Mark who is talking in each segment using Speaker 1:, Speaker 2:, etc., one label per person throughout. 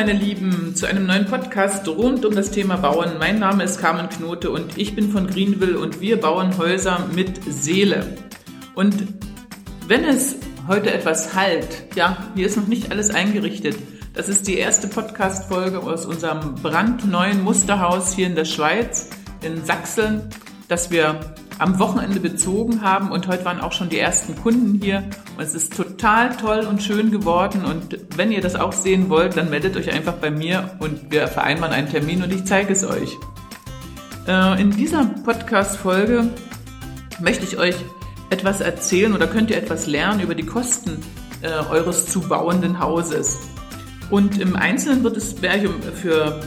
Speaker 1: meine Lieben, zu einem neuen Podcast rund um das Thema Bauen. Mein Name ist Carmen Knote und ich bin von Greenville und wir bauen Häuser mit Seele. Und wenn es heute etwas halt, ja, hier ist noch nicht alles eingerichtet. Das ist die erste Podcast-Folge aus unserem brandneuen Musterhaus hier in der Schweiz, in Sachsen, das wir am Wochenende bezogen haben und heute waren auch schon die ersten Kunden hier und es ist total toll und schön geworden und wenn ihr das auch sehen wollt, dann meldet euch einfach bei mir und wir vereinbaren einen Termin und ich zeige es euch. Äh, in dieser Podcast-Folge möchte ich euch etwas erzählen oder könnt ihr etwas lernen über die Kosten äh, eures zu bauenden Hauses. Und im Einzelnen wird es für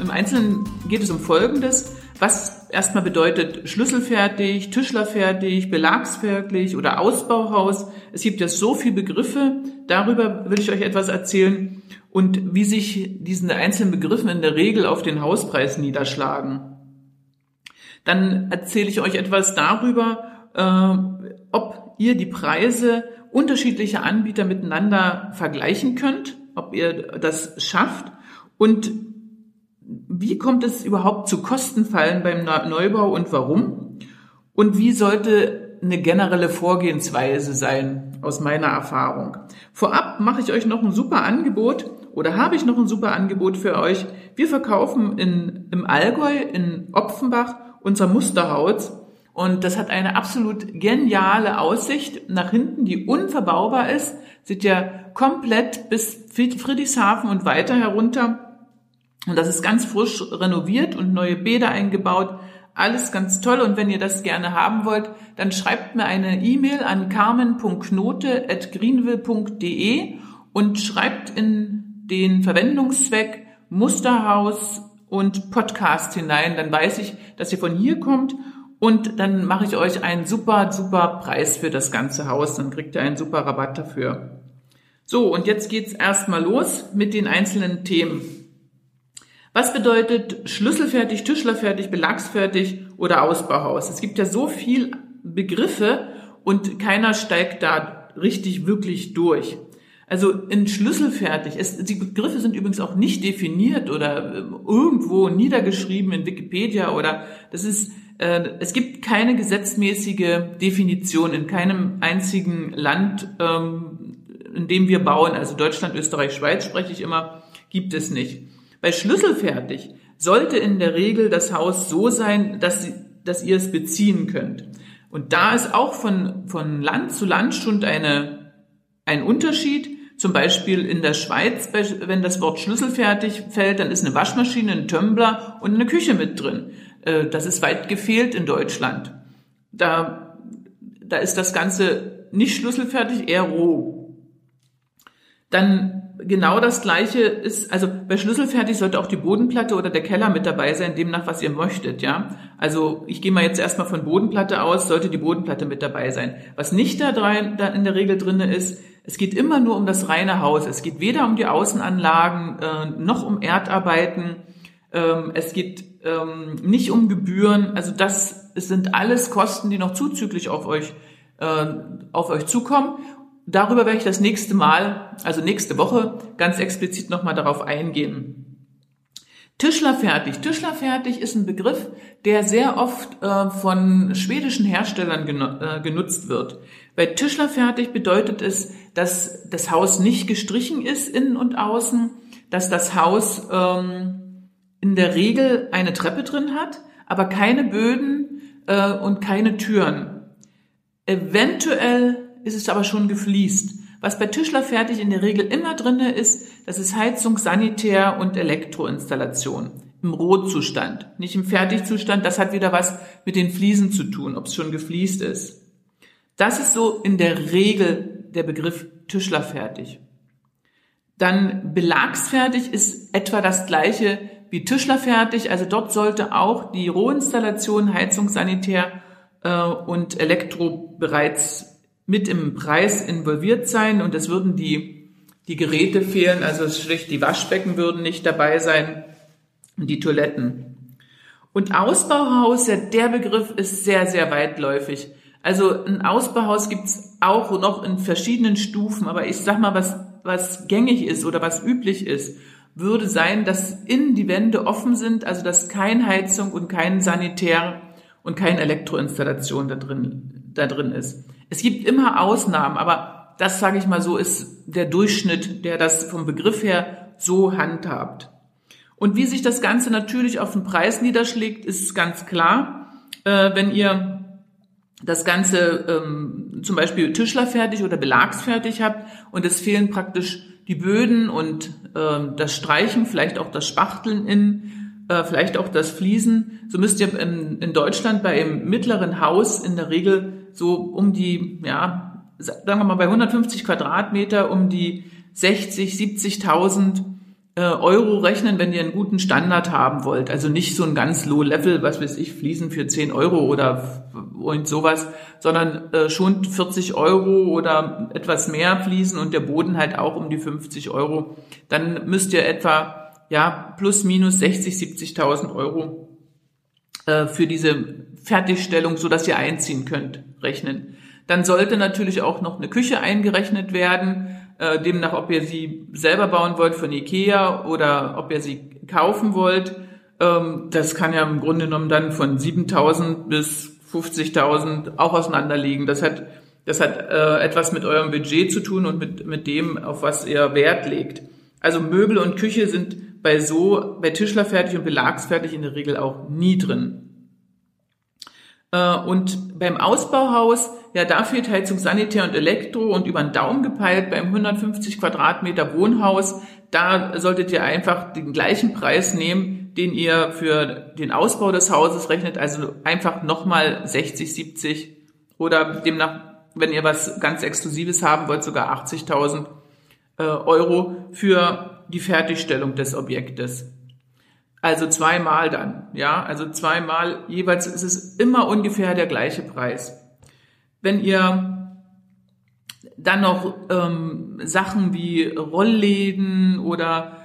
Speaker 1: im Einzelnen geht es um Folgendes was erstmal bedeutet schlüsselfertig, Tischlerfertig, Belagsfertig oder Ausbauhaus. Es gibt ja so viele Begriffe, darüber will ich euch etwas erzählen und wie sich diese einzelnen Begriffe in der Regel auf den Hauspreis niederschlagen. Dann erzähle ich euch etwas darüber, äh, ob ihr die Preise unterschiedlicher Anbieter miteinander vergleichen könnt, ob ihr das schafft und wie kommt es überhaupt zu Kostenfallen beim Neubau und warum? Und wie sollte eine generelle Vorgehensweise sein aus meiner Erfahrung? Vorab mache ich euch noch ein super Angebot oder habe ich noch ein super Angebot für euch. Wir verkaufen in, im Allgäu in Opfenbach unser Musterhaus und das hat eine absolut geniale Aussicht nach hinten, die unverbaubar ist. Sieht ja komplett bis Friedrichshafen und weiter herunter und das ist ganz frisch renoviert und neue Bäder eingebaut. Alles ganz toll. Und wenn ihr das gerne haben wollt, dann schreibt mir eine E-Mail an carmen.knote.greenville.de und schreibt in den Verwendungszweck Musterhaus und Podcast hinein. Dann weiß ich, dass ihr von hier kommt und dann mache ich euch einen super, super Preis für das ganze Haus. Dann kriegt ihr einen super Rabatt dafür. So, und jetzt geht's erstmal los mit den einzelnen Themen. Was bedeutet schlüsselfertig, Tischlerfertig, Belagsfertig oder Ausbauhaus? Es gibt ja so viel Begriffe und keiner steigt da richtig wirklich durch. Also in Schlüsselfertig, es, die Begriffe sind übrigens auch nicht definiert oder ähm, irgendwo niedergeschrieben in Wikipedia oder das ist, äh, es gibt keine gesetzmäßige Definition in keinem einzigen Land, ähm, in dem wir bauen, also Deutschland, Österreich, Schweiz spreche ich immer, gibt es nicht. Bei schlüsselfertig sollte in der Regel das Haus so sein, dass, sie, dass ihr es beziehen könnt. Und da ist auch von, von Land zu Land schon eine, ein Unterschied. Zum Beispiel in der Schweiz, wenn das Wort schlüsselfertig fällt, dann ist eine Waschmaschine, ein Tumbler und eine Küche mit drin. Äh, das ist weit gefehlt in Deutschland. Da, da ist das Ganze nicht schlüsselfertig, eher roh. Dann genau das Gleiche ist, also bei Schlüsselfertig sollte auch die Bodenplatte oder der Keller mit dabei sein, demnach, was ihr möchtet, ja. Also ich gehe mal jetzt erstmal von Bodenplatte aus, sollte die Bodenplatte mit dabei sein. Was nicht da, rein, da in der Regel drinne ist, es geht immer nur um das reine Haus. Es geht weder um die Außenanlagen äh, noch um Erdarbeiten. Ähm, es geht ähm, nicht um Gebühren. Also das sind alles Kosten, die noch zuzüglich auf euch äh, auf euch zukommen. Darüber werde ich das nächste Mal, also nächste Woche, ganz explizit nochmal darauf eingehen. Tischlerfertig. Tischlerfertig ist ein Begriff, der sehr oft äh, von schwedischen Herstellern genu äh, genutzt wird. Bei Tischlerfertig bedeutet es, dass das Haus nicht gestrichen ist, innen und außen, dass das Haus ähm, in der Regel eine Treppe drin hat, aber keine Böden äh, und keine Türen. Eventuell ist es aber schon gefliest. Was bei Tischler fertig in der Regel immer drinne ist, das ist Heizung, Sanitär und Elektroinstallation im Rohzustand, nicht im Fertigzustand. Das hat wieder was mit den Fliesen zu tun, ob es schon gefliest ist. Das ist so in der Regel der Begriff Tischler fertig. Dann belagsfertig ist etwa das gleiche wie Tischler fertig. Also dort sollte auch die Rohinstallation, Heizung, Sanitär äh, und Elektro bereits mit im Preis involviert sein und es würden die, die Geräte fehlen, also schlicht die Waschbecken würden nicht dabei sein und die Toiletten. Und Ausbauhaus, ja, der Begriff ist sehr, sehr weitläufig. Also ein Ausbauhaus gibt's auch noch in verschiedenen Stufen, aber ich sag mal, was, was gängig ist oder was üblich ist. würde sein, dass innen die Wände offen sind, also dass keine Heizung und kein Sanitär und keine Elektroinstallation da drin, da drin ist. Es gibt immer Ausnahmen, aber das, sage ich mal so, ist der Durchschnitt, der das vom Begriff her so handhabt. Und wie sich das Ganze natürlich auf den Preis niederschlägt, ist ganz klar. Äh, wenn ihr das Ganze ähm, zum Beispiel Tischlerfertig oder Belagsfertig habt und es fehlen praktisch die Böden und äh, das Streichen, vielleicht auch das Spachteln in, äh, vielleicht auch das Fließen, so müsst ihr in, in Deutschland bei einem mittleren Haus in der Regel so um die, ja, sagen wir mal bei 150 Quadratmeter um die 60, 70.000 äh, Euro rechnen, wenn ihr einen guten Standard haben wollt. Also nicht so ein ganz low level, was weiß ich, Fliesen für 10 Euro oder und sowas, sondern äh, schon 40 Euro oder etwas mehr Fliesen und der Boden halt auch um die 50 Euro. Dann müsst ihr etwa, ja, plus minus 60, 70.000 Euro äh, für diese Fertigstellung, so dass ihr einziehen könnt, rechnen. Dann sollte natürlich auch noch eine Küche eingerechnet werden äh, demnach, ob ihr sie selber bauen wollt von Ikea oder ob ihr sie kaufen wollt. Ähm, das kann ja im Grunde genommen dann von 7.000 bis 50.000 auch auseinanderliegen. Das hat, das hat äh, etwas mit eurem Budget zu tun und mit, mit dem, auf was ihr Wert legt. Also Möbel und Küche sind bei so, bei Tischlerfertig und Belagsfertig in der Regel auch nie drin. Äh, und beim Ausbauhaus, ja, da fehlt Heizung, Sanitär und Elektro und über den Daumen gepeilt beim 150 Quadratmeter Wohnhaus, da solltet ihr einfach den gleichen Preis nehmen, den ihr für den Ausbau des Hauses rechnet, also einfach nochmal 60, 70 oder demnach, wenn ihr was ganz Exklusives haben wollt, sogar 80.000 äh, Euro für die Fertigstellung des Objektes. Also zweimal dann, ja, also zweimal jeweils ist es immer ungefähr der gleiche Preis. Wenn ihr dann noch ähm, Sachen wie Rollläden oder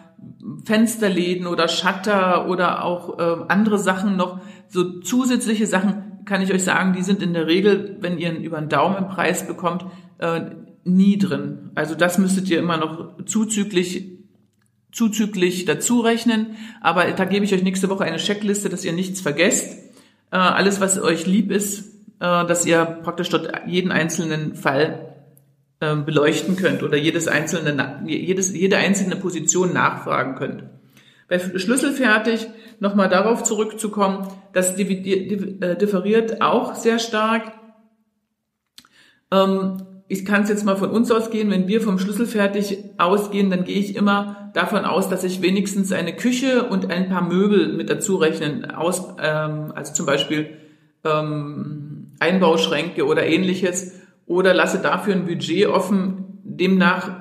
Speaker 1: Fensterläden oder Shutter oder auch äh, andere Sachen noch, so zusätzliche Sachen, kann ich euch sagen, die sind in der Regel, wenn ihr einen über den Daumen im Preis bekommt, äh, nie drin. Also das müsstet ihr immer noch zuzüglich zuzüglich dazu rechnen. Aber da gebe ich euch nächste Woche eine Checkliste, dass ihr nichts vergesst. Äh, alles, was euch lieb ist, äh, dass ihr praktisch dort jeden einzelnen Fall äh, beleuchten könnt oder jedes einzelne, jedes, jede einzelne Position nachfragen könnt. Bei Schlüsselfertig nochmal darauf zurückzukommen, das äh, differiert auch sehr stark. Ähm, ich kann es jetzt mal von uns ausgehen, wenn wir vom Schlüsselfertig ausgehen, dann gehe ich immer davon aus, dass ich wenigstens eine Küche und ein paar Möbel mit dazu rechnen, aus, ähm, also zum Beispiel ähm, Einbauschränke oder ähnliches, oder lasse dafür ein Budget offen, demnach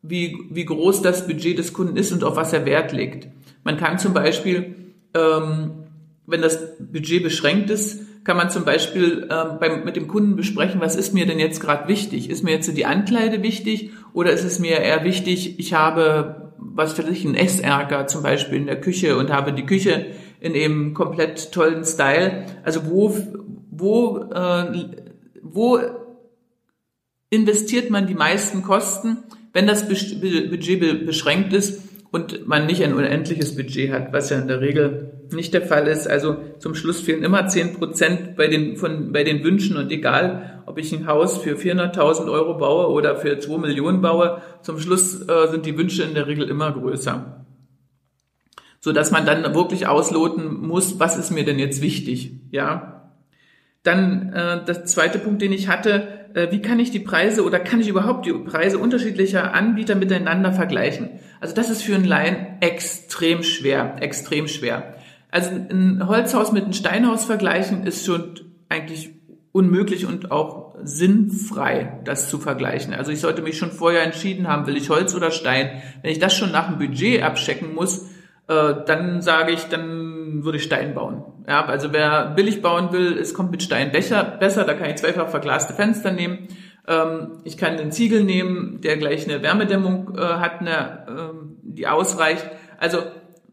Speaker 1: wie, wie groß das Budget des Kunden ist und auf was er Wert legt. Man kann zum Beispiel, ähm, wenn das Budget beschränkt ist, kann man zum Beispiel ähm, beim, mit dem Kunden besprechen, was ist mir denn jetzt gerade wichtig? Ist mir jetzt die Ankleide wichtig oder ist es mir eher wichtig, ich habe, was für sich, ein Esserker zum Beispiel in der Küche und habe die Küche in eben komplett tollen Style. Also wo, wo, äh, wo investiert man die meisten Kosten, wenn das Budget beschränkt ist und man nicht ein unendliches Budget hat, was ja in der Regel nicht der Fall ist. Also zum Schluss fehlen immer zehn Prozent bei den, von, bei den Wünschen und egal, ob ich ein Haus für 400.000 Euro baue oder für 2 Millionen baue, zum Schluss äh, sind die Wünsche in der Regel immer größer. So dass man dann wirklich ausloten muss, was ist mir denn jetzt wichtig, ja. Dann äh, der zweite Punkt, den ich hatte, äh, wie kann ich die Preise oder kann ich überhaupt die Preise unterschiedlicher Anbieter miteinander vergleichen? Also das ist für einen Laien extrem schwer, extrem schwer. Also ein Holzhaus mit einem Steinhaus vergleichen ist schon eigentlich unmöglich und auch sinnfrei, das zu vergleichen. Also ich sollte mich schon vorher entschieden haben, will ich Holz oder Stein. Wenn ich das schon nach dem Budget abchecken muss, äh, dann sage ich, dann würde ich Stein bauen. Ja, also wer billig bauen will, es kommt mit Stein besser, besser, da kann ich zweifach verglaste Fenster nehmen. Ähm, ich kann den Ziegel nehmen, der gleich eine Wärmedämmung äh, hat, eine, ähm, die ausreicht. Also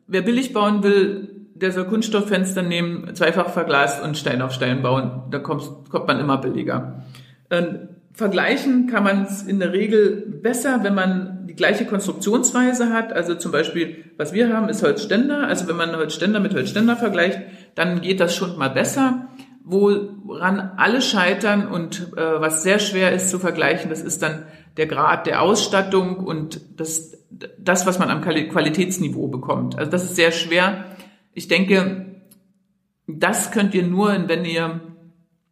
Speaker 1: wer billig bauen will, der soll Kunststofffenster nehmen, zweifach verglast und Stein auf Stein bauen. Da kommt, kommt man immer billiger. Ähm, vergleichen kann man es in der Regel besser, wenn man die gleiche Konstruktionsweise hat. Also zum Beispiel, was wir haben, ist Holzständer. Also wenn man Holzständer mit Holzständer vergleicht, dann geht das schon mal besser. Woran alle scheitern und äh, was sehr schwer ist zu vergleichen, das ist dann der Grad der Ausstattung und das, das, was man am Qualitätsniveau bekommt. Also das ist sehr schwer. Ich denke, das könnt ihr nur, wenn ihr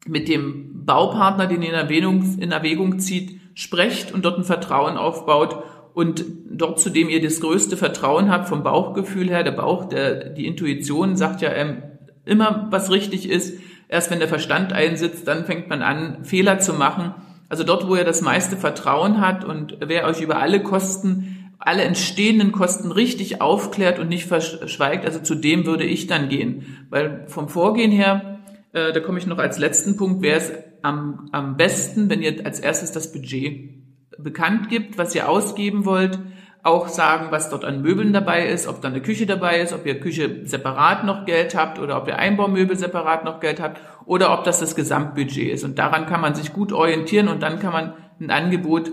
Speaker 1: mit dem Baupartner, den ihr in Erwägung, in Erwägung zieht, sprecht und dort ein Vertrauen aufbaut und dort, zu dem ihr das größte Vertrauen habt vom Bauchgefühl her, der Bauch, der, die Intuition sagt ja ähm, immer, was richtig ist. Erst wenn der Verstand einsitzt, dann fängt man an, Fehler zu machen. Also dort, wo ihr das meiste Vertrauen hat und wer euch über alle Kosten, alle entstehenden Kosten richtig aufklärt und nicht verschweigt, also zu dem würde ich dann gehen. Weil vom Vorgehen her, äh, da komme ich noch als letzten Punkt, wäre es am, am besten, wenn ihr als erstes das Budget bekannt gibt, was ihr ausgeben wollt, auch sagen, was dort an Möbeln dabei ist, ob da eine Küche dabei ist, ob ihr Küche separat noch Geld habt oder ob ihr Einbaumöbel separat noch Geld habt oder ob das das Gesamtbudget ist. Und daran kann man sich gut orientieren und dann kann man ein Angebot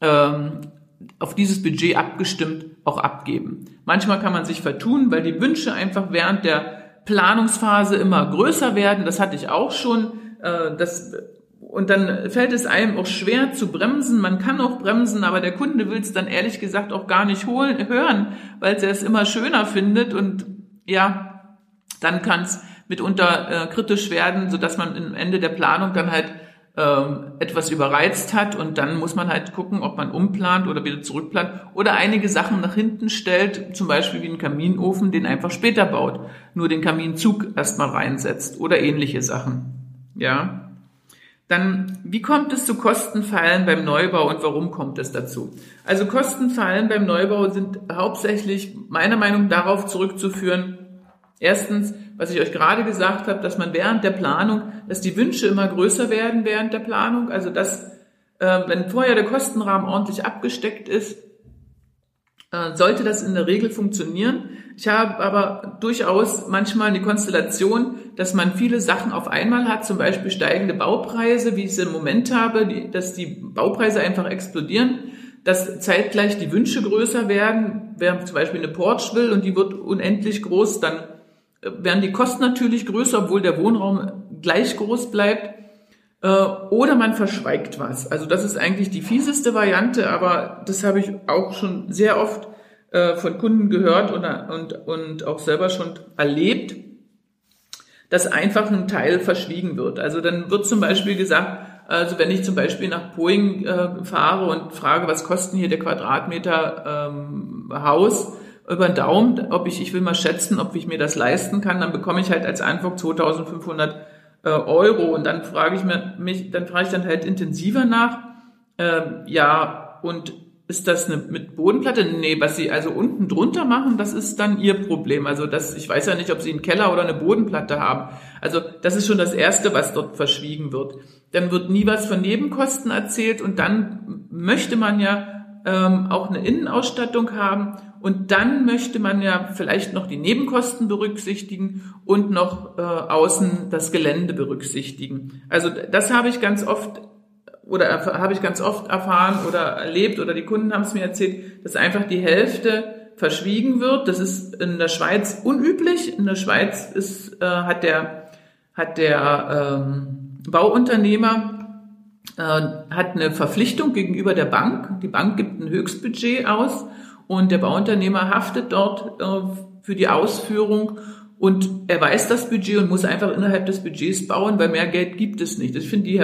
Speaker 1: ähm, auf dieses Budget abgestimmt auch abgeben. Manchmal kann man sich vertun, weil die Wünsche einfach während der Planungsphase immer größer werden. Das hatte ich auch schon. Äh, das und dann fällt es einem auch schwer zu bremsen. Man kann auch bremsen, aber der Kunde will es dann ehrlich gesagt auch gar nicht holen, hören, weil er es immer schöner findet. Und ja, dann kann es mitunter äh, kritisch werden, so dass man am Ende der Planung dann halt ähm, etwas überreizt hat und dann muss man halt gucken, ob man umplant oder wieder zurückplant oder einige Sachen nach hinten stellt, zum Beispiel wie einen Kaminofen, den einfach später baut, nur den Kaminzug erstmal reinsetzt oder ähnliche Sachen. Ja. Dann, wie kommt es zu Kostenfallen beim Neubau und warum kommt es dazu? Also Kostenfallen beim Neubau sind hauptsächlich meiner Meinung nach darauf zurückzuführen, erstens, was ich euch gerade gesagt habe, dass man während der Planung, dass die Wünsche immer größer werden während der Planung, also dass, äh, wenn vorher der Kostenrahmen ordentlich abgesteckt ist, äh, sollte das in der Regel funktionieren. Ich habe aber durchaus manchmal eine Konstellation, dass man viele Sachen auf einmal hat, zum Beispiel steigende Baupreise, wie ich es im Moment habe, die, dass die Baupreise einfach explodieren, dass zeitgleich die Wünsche größer werden. Wer zum Beispiel eine Porch will und die wird unendlich groß, dann äh, werden die Kosten natürlich größer, obwohl der Wohnraum gleich groß bleibt. Äh, oder man verschweigt was. Also das ist eigentlich die fieseste Variante, aber das habe ich auch schon sehr oft äh, von Kunden gehört und, und, und auch selber schon erlebt, dass einfach ein Teil verschwiegen wird. Also dann wird zum Beispiel gesagt, also wenn ich zum Beispiel nach Poing äh, fahre und frage, was kosten hier der Quadratmeter ähm, Haus über den Daumen, ob ich, ich will mal schätzen, ob ich mir das leisten kann, dann bekomme ich halt als Antwort 2500 äh, Euro. Und dann frage ich mir, mich, dann frage ich dann halt intensiver nach. Ähm, ja, und ist das eine mit Bodenplatte? Nee, was sie also unten drunter machen, das ist dann ihr Problem. Also das, ich weiß ja nicht, ob sie einen Keller oder eine Bodenplatte haben. Also das ist schon das Erste, was dort verschwiegen wird. Dann wird nie was von Nebenkosten erzählt und dann möchte man ja ähm, auch eine Innenausstattung haben und dann möchte man ja vielleicht noch die Nebenkosten berücksichtigen und noch äh, außen das Gelände berücksichtigen. Also das habe ich ganz oft oder habe ich ganz oft erfahren oder erlebt oder die Kunden haben es mir erzählt, dass einfach die Hälfte verschwiegen wird. Das ist in der Schweiz unüblich. In der Schweiz ist, äh, hat der, hat der ähm, Bauunternehmer äh, hat eine Verpflichtung gegenüber der Bank. Die Bank gibt ein Höchstbudget aus und der Bauunternehmer haftet dort äh, für die Ausführung und er weiß das Budget und muss einfach innerhalb des Budgets bauen, weil mehr Geld gibt es nicht. Ich finde die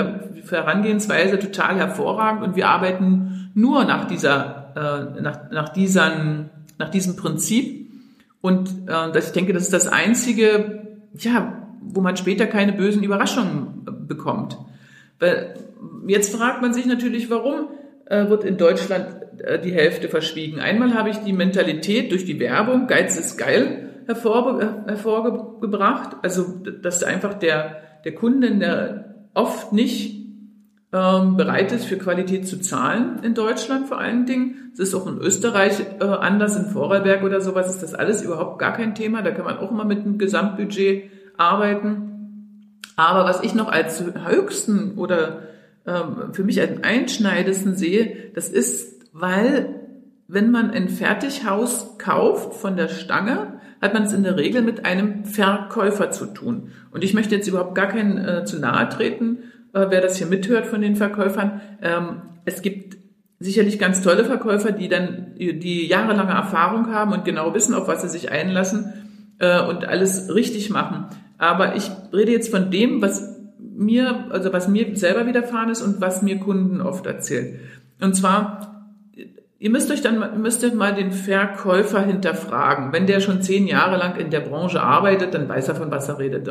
Speaker 1: Herangehensweise total hervorragend und wir arbeiten nur nach dieser, äh, nach, nach, diesen, nach diesem Prinzip. Und äh, ich denke, das ist das einzige, ja, wo man später keine bösen Überraschungen bekommt. Weil jetzt fragt man sich natürlich, warum äh, wird in Deutschland äh, die Hälfte verschwiegen. Einmal habe ich die Mentalität durch die Werbung, Geiz ist geil, hervorge hervorgebracht. Also, dass einfach der, der Kunde, der oft nicht ähm, bereit ist, für Qualität zu zahlen in Deutschland vor allen Dingen. Es ist auch in Österreich äh, anders, in Vorarlberg oder sowas ist das alles überhaupt gar kein Thema. Da kann man auch immer mit einem Gesamtbudget arbeiten. Aber was ich noch als höchsten oder ähm, für mich als einschneidesten sehe, das ist, weil wenn man ein Fertighaus kauft von der Stange, hat man es in der Regel mit einem Verkäufer zu tun. Und ich möchte jetzt überhaupt gar keinen äh, zu nahe treten, äh, wer das hier mithört von den Verkäufern. Ähm, es gibt sicherlich ganz tolle Verkäufer, die dann die jahrelange Erfahrung haben und genau wissen, auf was sie sich einlassen äh, und alles richtig machen. Aber ich rede jetzt von dem, was mir, also was mir selber widerfahren ist und was mir Kunden oft erzählen. Und zwar Ihr müsst euch dann müsstet mal den Verkäufer hinterfragen. Wenn der schon zehn Jahre lang in der Branche arbeitet, dann weiß er, von was er redet.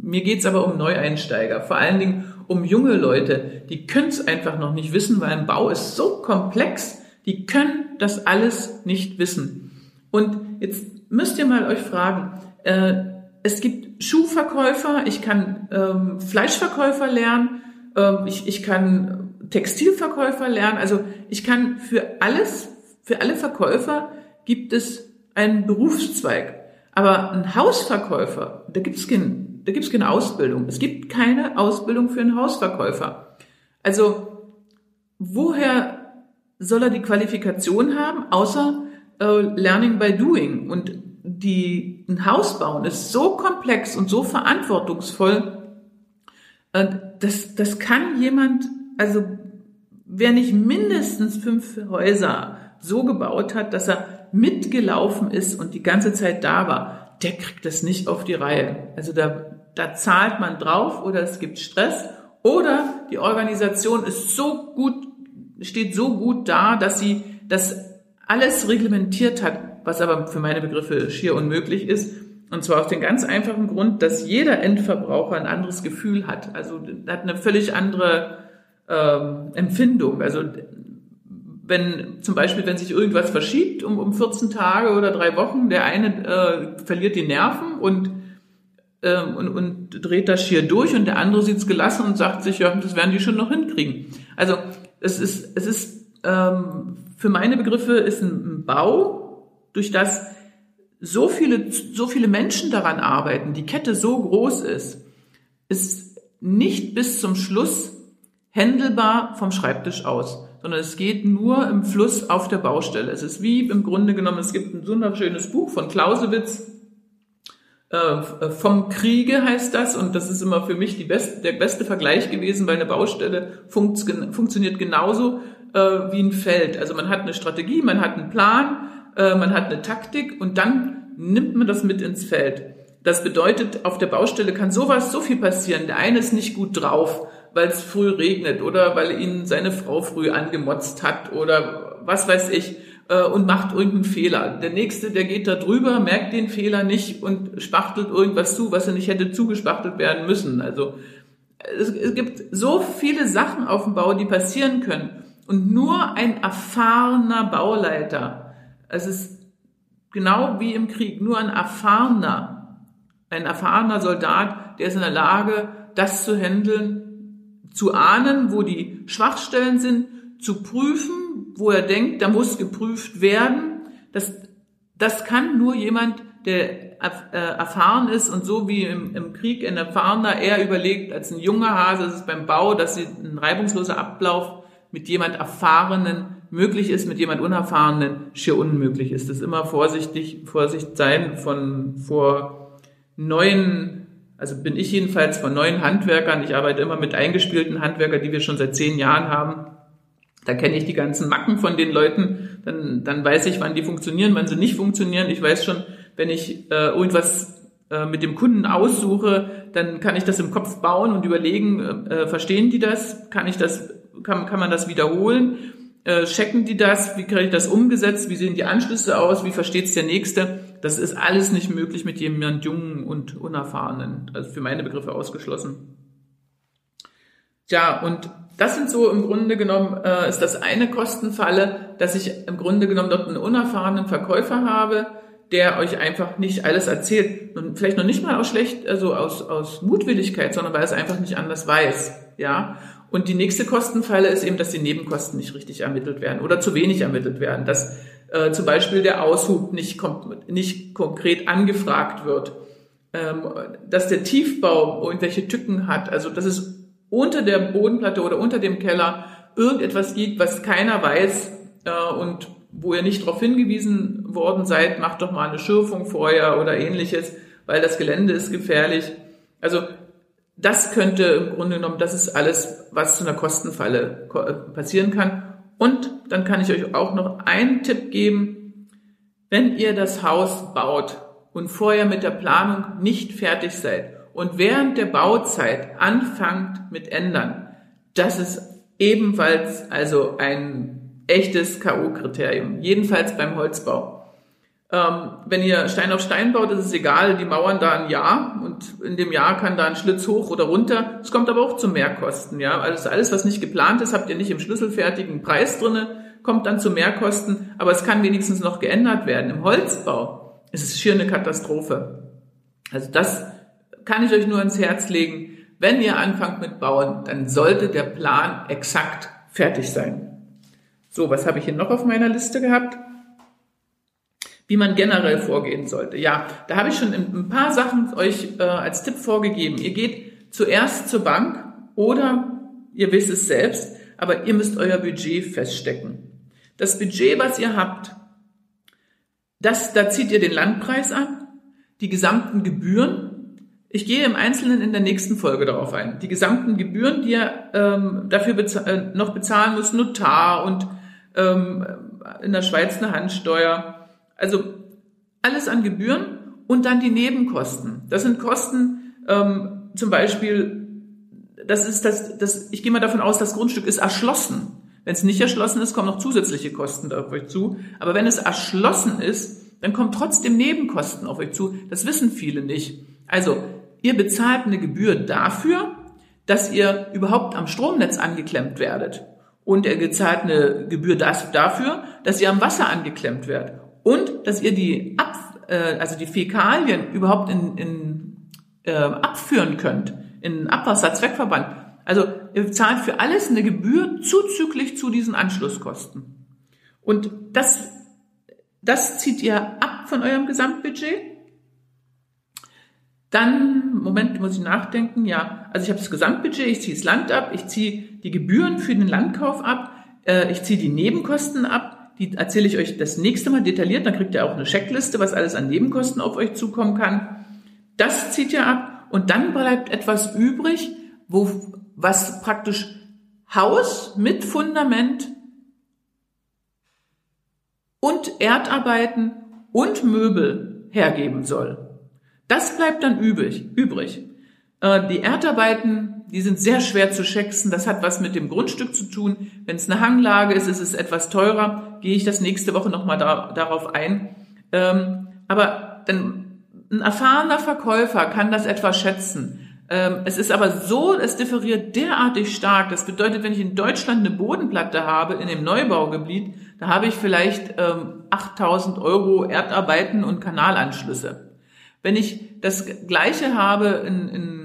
Speaker 1: Mir geht's aber um Neueinsteiger, vor allen Dingen um junge Leute. Die können es einfach noch nicht wissen, weil ein Bau ist so komplex, die können das alles nicht wissen. Und jetzt müsst ihr mal euch fragen, äh, es gibt Schuhverkäufer, ich kann ähm, Fleischverkäufer lernen, äh, ich, ich kann Textilverkäufer lernen. Also ich kann für alles, für alle Verkäufer gibt es einen Berufszweig. Aber ein Hausverkäufer, da gibt es kein, da gibt's keine Ausbildung. Es gibt keine Ausbildung für einen Hausverkäufer. Also woher soll er die Qualifikation haben, außer äh, Learning by Doing? Und die, ein Haus bauen ist so komplex und so verantwortungsvoll, äh, das, das kann jemand also wer nicht mindestens fünf Häuser so gebaut hat, dass er mitgelaufen ist und die ganze Zeit da war, der kriegt das nicht auf die Reihe. Also da, da zahlt man drauf oder es gibt Stress oder die Organisation ist so gut, steht so gut da, dass sie das alles reglementiert hat, was aber für meine Begriffe schier unmöglich ist. Und zwar aus dem ganz einfachen Grund, dass jeder Endverbraucher ein anderes Gefühl hat. Also hat eine völlig andere ähm, Empfindung. Also wenn zum Beispiel, wenn sich irgendwas verschiebt um, um 14 Tage oder drei Wochen, der eine äh, verliert die Nerven und, äh, und, und dreht das schier durch und der andere sieht's gelassen und sagt sich, ja, das werden die schon noch hinkriegen. Also es ist, es ist ähm, für meine Begriffe ist ein Bau, durch das so viele, so viele Menschen daran arbeiten, die Kette so groß ist, ist nicht bis zum Schluss händelbar vom Schreibtisch aus, sondern es geht nur im Fluss auf der Baustelle. Es ist wie im Grunde genommen, es gibt ein wunderschönes Buch von Clausewitz, äh, vom Kriege heißt das und das ist immer für mich die best, der beste Vergleich gewesen, weil eine Baustelle funkt, funktioniert genauso äh, wie ein Feld. Also man hat eine Strategie, man hat einen Plan, äh, man hat eine Taktik und dann nimmt man das mit ins Feld. Das bedeutet, auf der Baustelle kann sowas, so viel passieren. Der eine ist nicht gut drauf, weil es früh regnet oder weil ihn seine Frau früh angemotzt hat oder was weiß ich äh, und macht irgendeinen Fehler. Der nächste, der geht da drüber, merkt den Fehler nicht und spachtelt irgendwas zu, was er nicht hätte zugespachtelt werden müssen. Also es, es gibt so viele Sachen auf dem Bau, die passieren können. Und nur ein erfahrener Bauleiter, es ist genau wie im Krieg, nur ein erfahrener, ein erfahrener Soldat, der ist in der Lage, das zu handeln, zu ahnen, wo die Schwachstellen sind, zu prüfen, wo er denkt, da muss geprüft werden. Das, das kann nur jemand, der äh, erfahren ist und so wie im, im Krieg ein Erfahrener eher überlegt als ein junger Hase, ist es beim Bau, dass ein reibungsloser Ablauf mit jemand Erfahrenen möglich ist, mit jemand Unerfahrenen schier unmöglich ist. Das ist immer vorsichtig, Vorsicht sein von vor neuen also bin ich jedenfalls von neuen Handwerkern, ich arbeite immer mit eingespielten Handwerkern, die wir schon seit zehn Jahren haben. Da kenne ich die ganzen Macken von den Leuten, dann, dann weiß ich, wann die funktionieren, wann sie nicht funktionieren. Ich weiß schon, wenn ich äh, irgendwas äh, mit dem Kunden aussuche, dann kann ich das im Kopf bauen und überlegen, äh, verstehen die das? Kann ich das, kann, kann man das wiederholen? Äh, checken die das? Wie kriege ich das umgesetzt? Wie sehen die Anschlüsse aus? Wie versteht es der Nächste? Das ist alles nicht möglich mit jemand Jungen und Unerfahrenen. Also für meine Begriffe ausgeschlossen. Tja, und das sind so im Grunde genommen, äh, ist das eine Kostenfalle, dass ich im Grunde genommen dort einen unerfahrenen Verkäufer habe, der euch einfach nicht alles erzählt und vielleicht noch nicht mal aus schlecht, also aus, aus Mutwilligkeit, sondern weil es einfach nicht anders weiß, ja. Und die nächste Kostenfalle ist eben, dass die Nebenkosten nicht richtig ermittelt werden oder zu wenig ermittelt werden, dass äh, zum Beispiel der Aushub nicht, nicht konkret angefragt wird, ähm, dass der Tiefbau irgendwelche Tücken hat, also dass es unter der Bodenplatte oder unter dem Keller irgendetwas gibt, was keiner weiß äh, und wo ihr nicht darauf hingewiesen worden seid, macht doch mal eine Schürfung vorher oder ähnliches, weil das Gelände ist gefährlich. Also das könnte im Grunde genommen, das ist alles, was zu einer Kostenfalle äh, passieren kann. Und dann kann ich euch auch noch einen Tipp geben. Wenn ihr das Haus baut und vorher mit der Planung nicht fertig seid und während der Bauzeit anfangt mit ändern, das ist ebenfalls also ein echtes K.O.-Kriterium. Jedenfalls beim Holzbau. Ähm, wenn ihr Stein auf Stein baut, ist es egal, die Mauern da ein Jahr und in dem Jahr kann da ein Schlitz hoch oder runter. Es kommt aber auch zu Mehrkosten, ja. Also alles, was nicht geplant ist, habt ihr nicht im schlüsselfertigen Preis drinne, kommt dann zu Mehrkosten, aber es kann wenigstens noch geändert werden. Im Holzbau ist es schier eine Katastrophe. Also das kann ich euch nur ins Herz legen. Wenn ihr anfangt mit Bauen, dann sollte der Plan exakt fertig sein. So, was habe ich hier noch auf meiner Liste gehabt? Wie man generell vorgehen sollte. Ja, da habe ich schon ein paar Sachen euch äh, als Tipp vorgegeben. Ihr geht zuerst zur Bank oder ihr wisst es selbst, aber ihr müsst euer Budget feststecken. Das Budget, was ihr habt, das, da zieht ihr den Landpreis an, die gesamten Gebühren. Ich gehe im Einzelnen in der nächsten Folge darauf ein. Die gesamten Gebühren, die ihr ähm, dafür beza äh, noch bezahlen müsst, Notar und ähm, in der Schweiz eine Handsteuer also alles an Gebühren und dann die Nebenkosten. Das sind Kosten, ähm, zum Beispiel, das ist das, das, ich gehe mal davon aus, das Grundstück ist erschlossen. Wenn es nicht erschlossen ist, kommen noch zusätzliche Kosten auf euch zu. Aber wenn es erschlossen ist, dann kommen trotzdem Nebenkosten auf euch zu. Das wissen viele nicht. Also, ihr bezahlt eine Gebühr dafür, dass ihr überhaupt am Stromnetz angeklemmt werdet. Und ihr bezahlt eine Gebühr dafür, dass ihr am Wasser angeklemmt werdet und dass ihr die Ab, äh, also die Fäkalien überhaupt in, in äh, abführen könnt in Abwasserzweckverband. Also ihr zahlt für alles eine Gebühr zuzüglich zu diesen Anschlusskosten. Und das, das zieht ihr ab von eurem Gesamtbudget. Dann, Moment, muss ich nachdenken, ja, also ich habe das Gesamtbudget, ich ziehe das Land ab, ich ziehe die Gebühren für den Landkauf ab, äh, ich ziehe die Nebenkosten ab, die erzähle ich euch das nächste Mal detailliert. Dann kriegt ihr auch eine Checkliste, was alles an Nebenkosten auf euch zukommen kann. Das zieht ihr ab und dann bleibt etwas übrig, wo, was praktisch Haus mit Fundament und Erdarbeiten und Möbel hergeben soll. Das bleibt dann übrig. übrig. Äh, die Erdarbeiten die sind sehr schwer zu schätzen. Das hat was mit dem Grundstück zu tun. Wenn es eine Hanglage ist, ist es etwas teurer. Gehe ich das nächste Woche nochmal da, darauf ein. Ähm, aber dann, ein erfahrener Verkäufer kann das etwas schätzen. Ähm, es ist aber so, es differiert derartig stark. Das bedeutet, wenn ich in Deutschland eine Bodenplatte habe, in dem Neubaugebiet, da habe ich vielleicht ähm, 8000 Euro Erdarbeiten und Kanalanschlüsse. Wenn ich das Gleiche habe in, in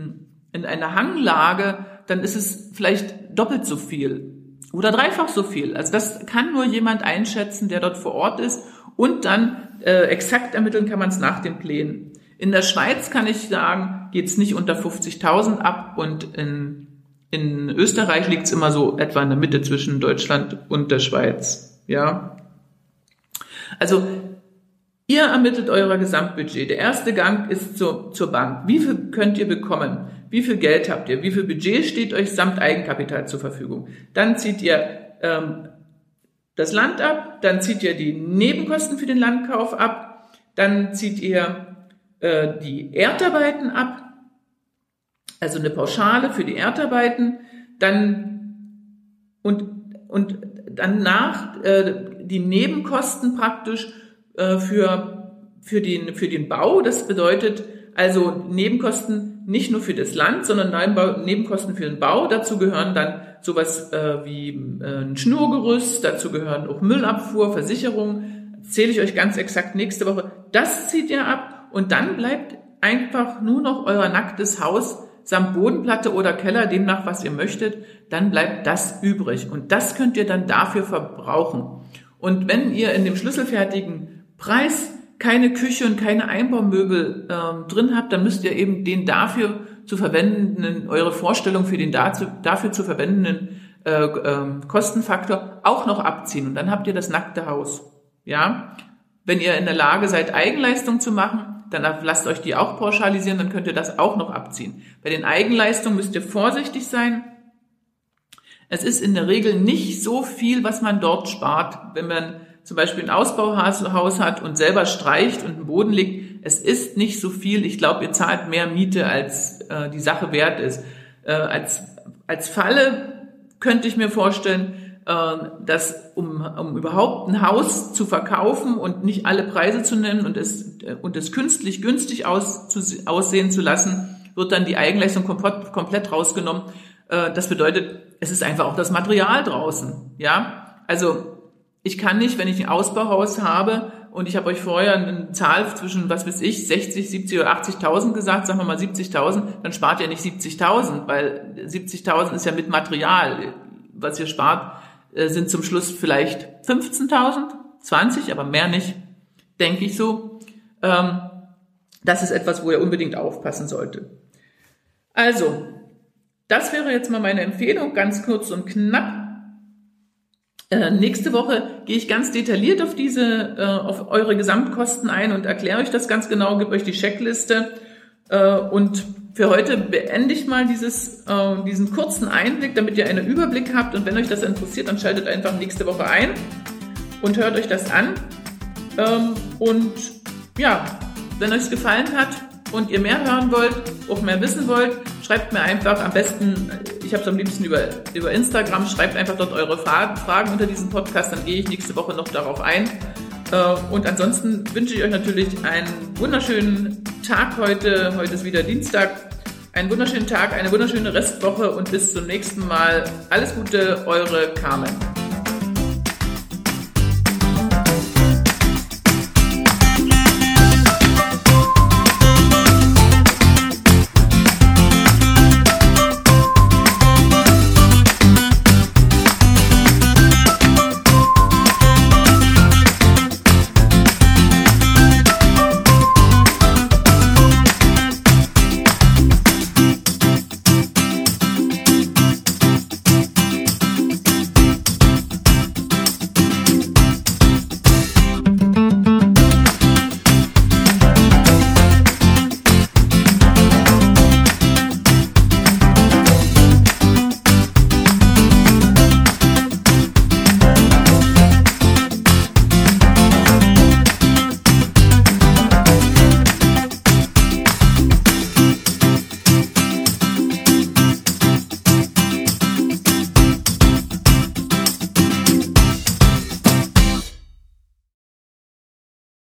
Speaker 1: in einer Hanglage, dann ist es vielleicht doppelt so viel oder dreifach so viel. Also das kann nur jemand einschätzen, der dort vor Ort ist und dann äh, exakt ermitteln kann man es nach den Plänen. In der Schweiz kann ich sagen, geht es nicht unter 50.000 ab und in, in Österreich liegt es immer so etwa in der Mitte zwischen Deutschland und der Schweiz. Ja, also Ihr ermittelt euer Gesamtbudget. Der erste Gang ist zur, zur Bank. Wie viel könnt ihr bekommen? Wie viel Geld habt ihr? Wie viel Budget steht euch samt Eigenkapital zur Verfügung? Dann zieht ihr ähm, das Land ab, dann zieht ihr die Nebenkosten für den Landkauf ab, dann zieht ihr äh, die Erdarbeiten ab, also eine Pauschale für die Erdarbeiten, dann und und danach äh, die Nebenkosten praktisch äh, für, für, den, für den Bau. Das bedeutet also Nebenkosten nicht nur für das Land, sondern Nebenkosten für den Bau. Dazu gehören dann sowas äh, wie äh, ein Schnurgerüst, dazu gehören auch Müllabfuhr, Versicherung. Zähle ich euch ganz exakt nächste Woche. Das zieht ihr ab und dann bleibt einfach nur noch euer nacktes Haus samt Bodenplatte oder Keller, demnach was ihr möchtet, dann bleibt das übrig. Und das könnt ihr dann dafür verbrauchen. Und wenn ihr in dem schlüsselfertigen Preis keine Küche und keine Einbaumöbel ähm, drin habt, dann müsst ihr eben den dafür zu verwendenden, eure Vorstellung für den dazu, dafür zu verwendenden äh, äh, Kostenfaktor auch noch abziehen und dann habt ihr das nackte Haus. Ja, wenn ihr in der Lage seid, Eigenleistung zu machen, dann lasst euch die auch pauschalisieren, dann könnt ihr das auch noch abziehen. Bei den Eigenleistungen müsst ihr vorsichtig sein. Es ist in der Regel nicht so viel, was man dort spart, wenn man zum Beispiel ein Ausbauhaus hat und selber streicht und einen Boden legt. Es ist nicht so viel. Ich glaube, ihr zahlt mehr Miete, als äh, die Sache wert ist. Äh, als, als Falle könnte ich mir vorstellen, äh, dass um, um überhaupt ein Haus zu verkaufen und nicht alle Preise zu nennen und es, und es künstlich günstig aus, zu, aussehen zu lassen, wird dann die Eigenleistung komplett, komplett rausgenommen. Äh, das bedeutet, es ist einfach auch das Material draußen. Ja, also ich kann nicht, wenn ich ein Ausbauhaus habe und ich habe euch vorher eine Zahl zwischen, was weiß ich, 60, 70 oder 80.000 gesagt, sagen wir mal 70.000, dann spart ihr nicht 70.000, weil 70.000 ist ja mit Material, was ihr spart äh, sind zum Schluss vielleicht 15.000, 20, aber mehr nicht, denke ich so. Ähm, das ist etwas, wo ihr unbedingt aufpassen sollte. Also, das wäre jetzt mal meine Empfehlung, ganz kurz und knapp. Äh, nächste Woche gehe ich ganz detailliert auf diese, äh, auf eure Gesamtkosten ein und erkläre euch das ganz genau, gebe euch die Checkliste äh, und für heute beende ich mal dieses, äh, diesen kurzen Einblick, damit ihr einen Überblick habt. Und wenn euch das interessiert, dann schaltet einfach nächste Woche ein und hört euch das an. Ähm, und ja, wenn euch gefallen hat und ihr mehr hören wollt, auch mehr wissen wollt, schreibt mir einfach am besten, ich habe es am liebsten über, über Instagram, schreibt einfach dort eure Fragen unter diesem Podcast, dann gehe ich nächste Woche noch darauf ein. Äh, und ansonsten wünsche ich euch natürlich einen wunderschönen Tag heute. Heute ist wieder Dienstag. Einen wunderschönen Tag, eine wunderschöne Restwoche und bis zum nächsten Mal. Alles Gute, eure Carmen.